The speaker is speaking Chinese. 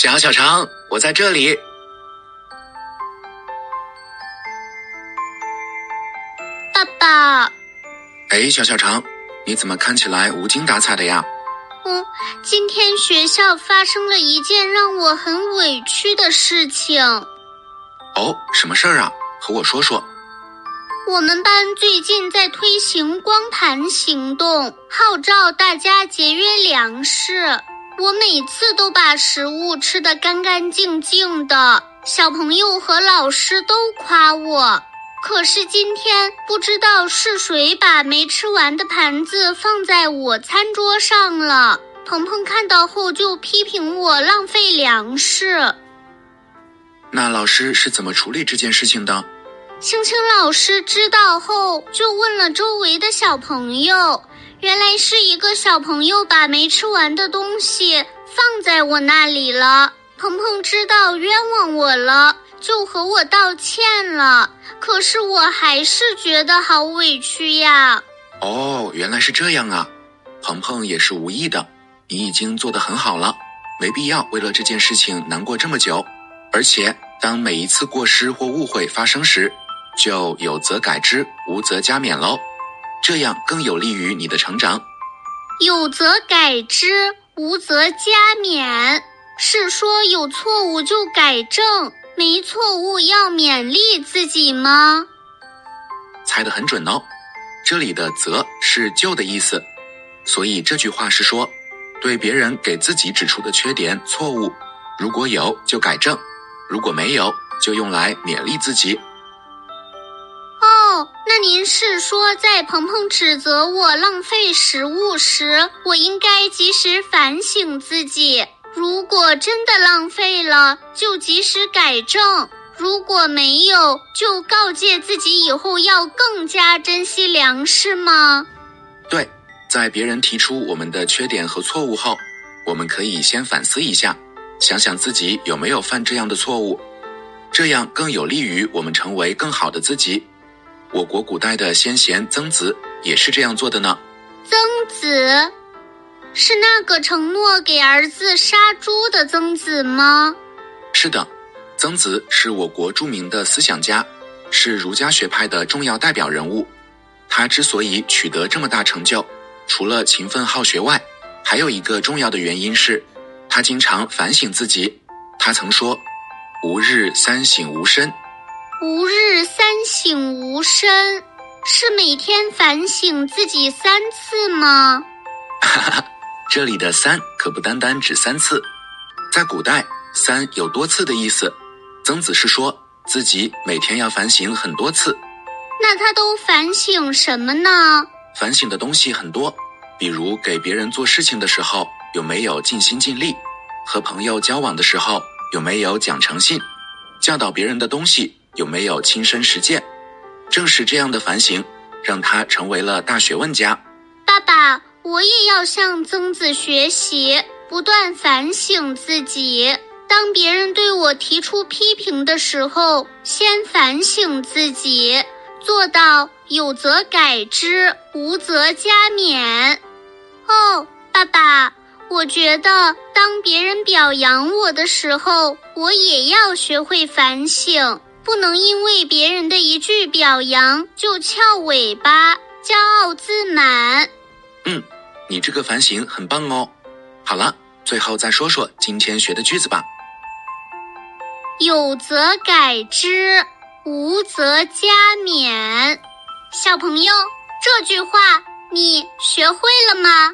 小小肠，我在这里。爸爸，哎，小小肠，你怎么看起来无精打采的呀？嗯，今天学校发生了一件让我很委屈的事情。哦，什么事儿啊？和我说说。我们班最近在推行光盘行动，号召大家节约粮食。我每次都把食物吃得干干净净的，小朋友和老师都夸我。可是今天不知道是谁把没吃完的盘子放在我餐桌上了，鹏鹏看到后就批评我浪费粮食。那老师是怎么处理这件事情的？青青老师知道后，就问了周围的小朋友。原来是一个小朋友把没吃完的东西放在我那里了。鹏鹏知道冤枉我了，就和我道歉了。可是我还是觉得好委屈呀。哦，原来是这样啊！鹏鹏也是无意的，你已经做得很好了，没必要为了这件事情难过这么久。而且，当每一次过失或误会发生时，就有则改之，无则加勉喽，这样更有利于你的成长。有则改之，无则加勉，是说有错误就改正，没错误要勉励自己吗？猜得很准哦，这里的“则”是就的意思，所以这句话是说，对别人给自己指出的缺点、错误，如果有就改正，如果没有就用来勉励自己。您是说，在鹏鹏指责我浪费食物时，我应该及时反省自己。如果真的浪费了，就及时改正；如果没有，就告诫自己以后要更加珍惜粮食吗？对，在别人提出我们的缺点和错误后，我们可以先反思一下，想想自己有没有犯这样的错误，这样更有利于我们成为更好的自己。我国古代的先贤曾子也是这样做的呢。曾子是那个承诺给儿子杀猪的曾子吗？是的，曾子是我国著名的思想家，是儒家学派的重要代表人物。他之所以取得这么大成就，除了勤奋好学外，还有一个重要的原因是，他经常反省自己。他曾说：“吾日三省吾身。”吾日三省吾身，是每天反省自己三次吗？哈哈，这里的“三”可不单单指三次，在古代“三”有多次的意思。曾子是说自己每天要反省很多次。那他都反省什么呢？反省的东西很多，比如给别人做事情的时候有没有尽心尽力，和朋友交往的时候有没有讲诚信，教导别人的东西。有没有亲身实践？正是这样的反省，让他成为了大学问家。爸爸，我也要向曾子学习，不断反省自己。当别人对我提出批评的时候，先反省自己，做到有则改之，无则加勉。哦，爸爸，我觉得当别人表扬我的时候，我也要学会反省。不能因为别人的一句表扬就翘尾巴、骄傲自满。嗯，你这个反省很棒哦。好了，最后再说说今天学的句子吧。有则改之，无则加勉。小朋友，这句话你学会了吗？